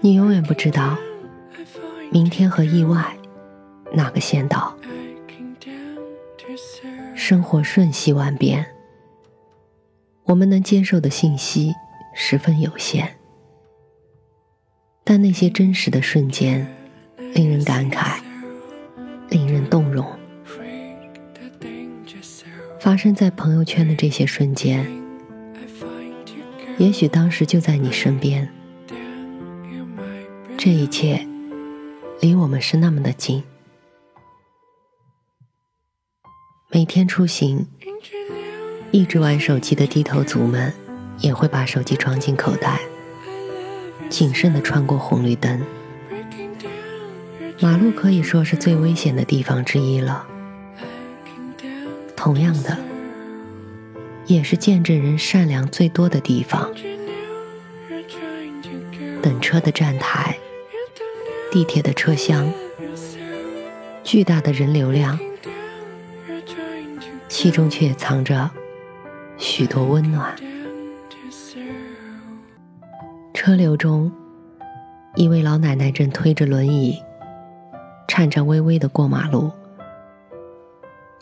你永远不知道，明天和意外哪个先到。生活瞬息万变，我们能接受的信息十分有限，但那些真实的瞬间，令人感慨，令人动容。发生在朋友圈的这些瞬间，也许当时就在你身边，这一切离我们是那么的近。每天出行，一直玩手机的低头族们，也会把手机装进口袋，谨慎的穿过红绿灯。马路可以说是最危险的地方之一了。同样的，也是见证人善良最多的地方。等车的站台，地铁的车厢，巨大的人流量。其中却藏着许多温暖。车流中，一位老奶奶正推着轮椅，颤颤巍巍的过马路。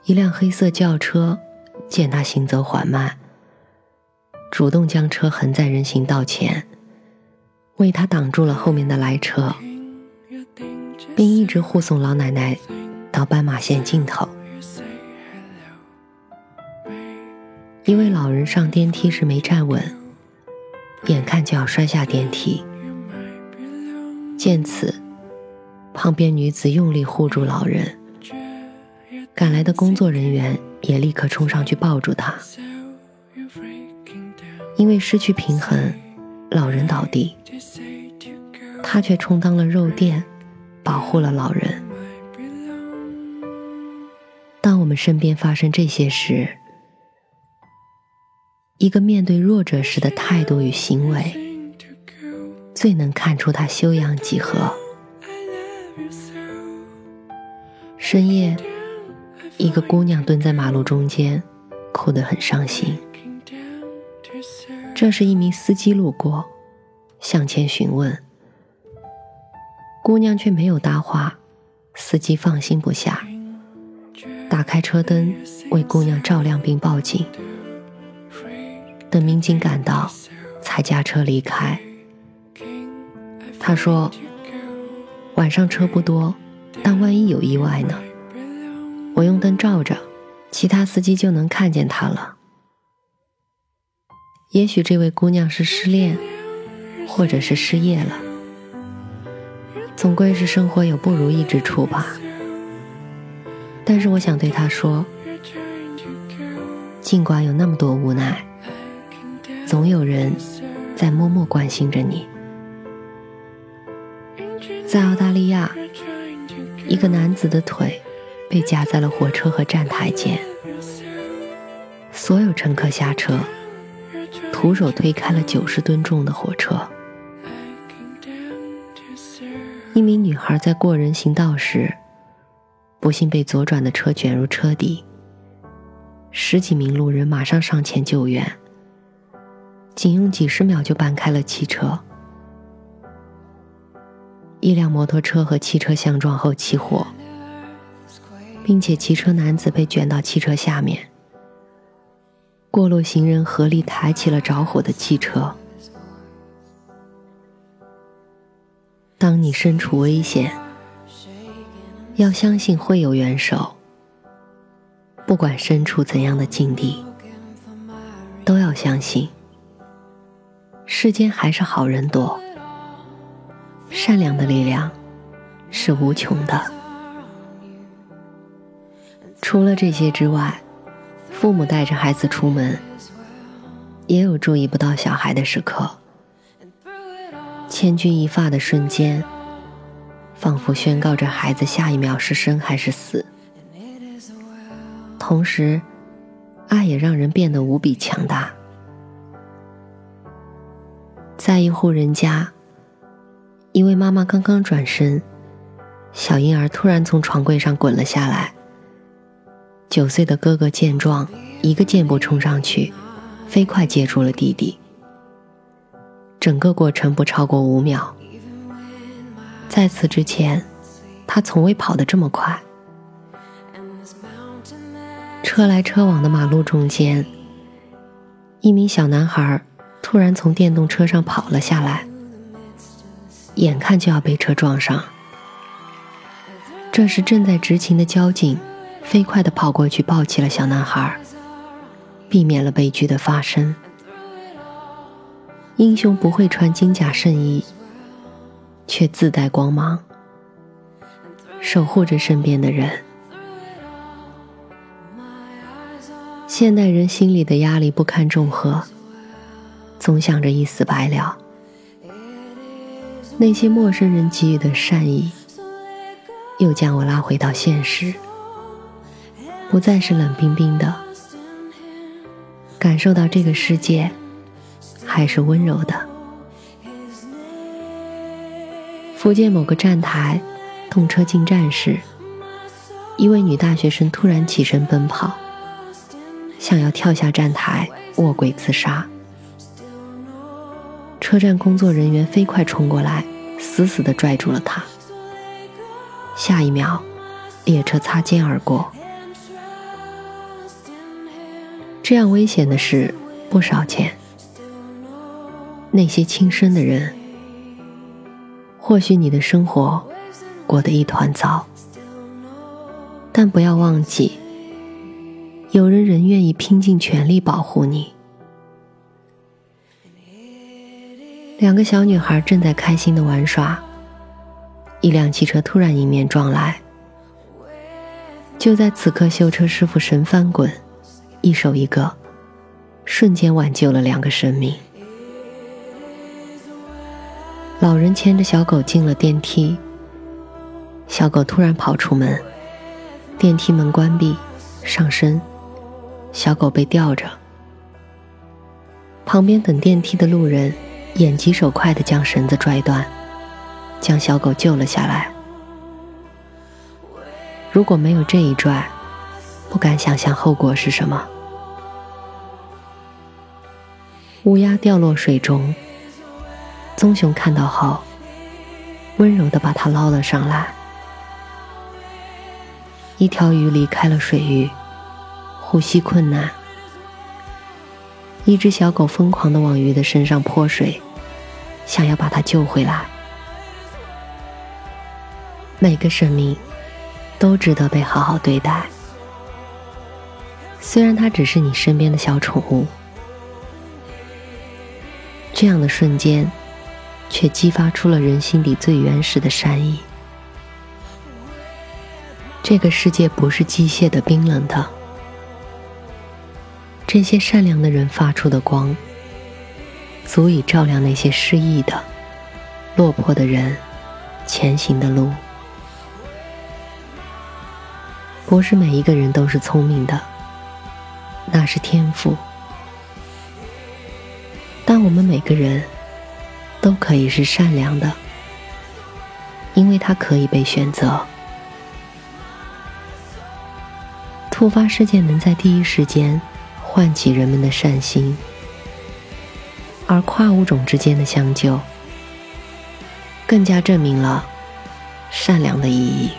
一辆黑色轿车见他行走缓慢，主动将车横在人行道前，为他挡住了后面的来车，并一直护送老奶奶到斑马线尽头。一位老人上电梯时没站稳，眼看就要摔下电梯。见此，旁边女子用力护住老人，赶来的工作人员也立刻冲上去抱住他。因为失去平衡，老人倒地，他却充当了肉垫，保护了老人。当我们身边发生这些事，一个面对弱者时的态度与行为，最能看出他修养几何。深夜，一个姑娘蹲在马路中间，哭得很伤心。这时，一名司机路过，向前询问，姑娘却没有搭话。司机放心不下，打开车灯为姑娘照亮并报警。等民警赶到，才驾车离开。他说：“晚上车不多，但万一有意外呢？我用灯照着，其他司机就能看见他了。也许这位姑娘是失恋，或者是失业了。总归是生活有不如意之处吧。但是我想对她说，尽管有那么多无奈。”总有人在默默关心着你。在澳大利亚，一个男子的腿被夹在了火车和站台间，所有乘客下车，徒手推开了九十吨重的火车。一名女孩在过人行道时，不幸被左转的车卷入车底，十几名路人马上上前救援。仅用几十秒就搬开了汽车，一辆摩托车和汽车相撞后起火，并且骑车男子被卷到汽车下面。过路行人合力抬起了着火的汽车。当你身处危险，要相信会有援手。不管身处怎样的境地，都要相信，世间还是好人多，善良的力量是无穷的。除了这些之外，父母带着孩子出门，也有注意不到小孩的时刻。千钧一发的瞬间，仿佛宣告着孩子下一秒是生还是死。同时，爱也让人变得无比强大。在一户人家，一位妈妈刚刚转身，小婴儿突然从床柜上滚了下来。九岁的哥哥见状，一个箭步冲上去，飞快接住了弟弟。整个过程不超过五秒。在此之前，他从未跑得这么快。车来车往的马路中间，一名小男孩突然从电动车上跑了下来，眼看就要被车撞上。这时正在执勤的交警飞快地跑过去抱起了小男孩，避免了悲剧的发生。英雄不会穿金甲圣衣，却自带光芒，守护着身边的人。现代人心里的压力不堪重荷，总想着一死百了。那些陌生人给予的善意，又将我拉回到现实，不再是冷冰冰的，感受到这个世界。还是温柔的。福建某个站台，动车进站时，一位女大学生突然起身奔跑，想要跳下站台卧轨自杀。车站工作人员飞快冲过来，死死地拽住了她。下一秒，列车擦肩而过。这样危险的事不少见。那些轻生的人，或许你的生活过得一团糟，但不要忘记，有人仍愿意拼尽全力保护你。两个小女孩正在开心的玩耍，一辆汽车突然迎面撞来。就在此刻，修车师傅神翻滚，一手一个，瞬间挽救了两个生命。老人牵着小狗进了电梯，小狗突然跑出门，电梯门关闭，上升，小狗被吊着。旁边等电梯的路人眼疾手快的将绳子拽断，将小狗救了下来。如果没有这一拽，不敢想象后果是什么。乌鸦掉落水中。棕熊看到后，温柔的把它捞了上来。一条鱼离开了水域，呼吸困难。一只小狗疯狂的往鱼的身上泼水，想要把它救回来。每个生命都值得被好好对待，虽然它只是你身边的小宠物。这样的瞬间。却激发出了人心底最原始的善意。这个世界不是机械的、冰冷的，这些善良的人发出的光，足以照亮那些失意的、落魄的人前行的路。不是每一个人都是聪明的，那是天赋。我们每个人。都可以是善良的，因为它可以被选择。突发事件能在第一时间唤起人们的善心，而跨物种之间的相救，更加证明了善良的意义。